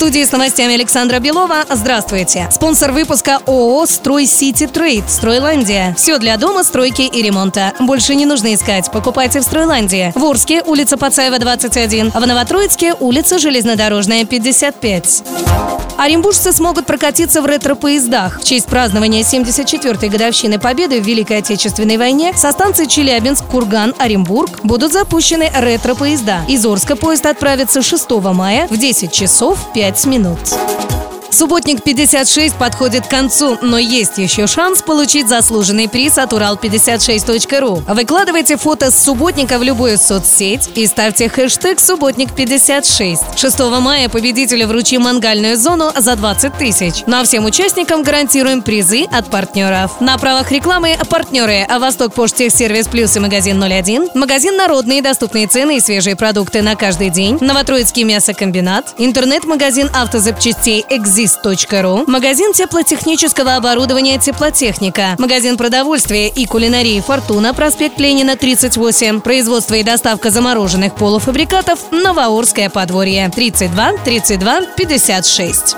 Студии с новостями Александра Белова. Здравствуйте. Спонсор выпуска ООО «Строй Сити Трейд» «Стройландия». Все для дома, стройки и ремонта. Больше не нужно искать. Покупайте в «Стройландии». В Орске, улица Пацаева, 21. В Новотроицке, улица Железнодорожная, 55. Оренбуржцы смогут прокатиться в ретро-поездах. В честь празднования 74-й годовщины Победы в Великой Отечественной войне со станции Челябинск, Курган, Оренбург будут запущены ретро-поезда. Из Орска поезд отправится 6 мая в 10 часов 5 минут. Субботник 56 подходит к концу, но есть еще шанс получить заслуженный приз от Урал56.ру. Выкладывайте фото с субботника в любую соцсеть и ставьте хэштег «Субботник56». 6 мая победителю вручим мангальную зону за 20 тысяч. Ну а всем участникам гарантируем призы от партнеров. На правах рекламы партнеры Восток Поштех Сервис Плюс и магазин 01, магазин Народные доступные цены и свежие продукты на каждый день, Новотроицкий мясокомбинат, интернет-магазин автозапчастей «Экзит Exist.ru, магазин теплотехнического оборудования «Теплотехника», магазин продовольствия и кулинарии «Фортуна», проспект Ленина, 38, производство и доставка замороженных полуфабрикатов «Новоурское подворье», 32 32 56.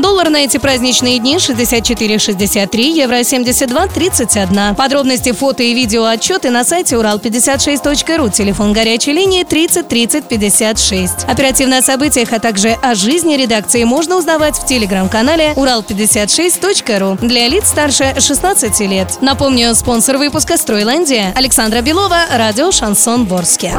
Доллар на эти праздничные дни 64,63, евро 72, 31. Подробности, фото и видео отчеты на сайте урал56.ру, телефон горячей линии 30 30 56. Оперативно о событиях, а также о жизни редакции можно узнавать в телеграм-канале урал56.ру для лиц старше 16 лет. Напомню, спонсор выпуска «Стройландия» Александра Белова, радио «Шансон Ворске».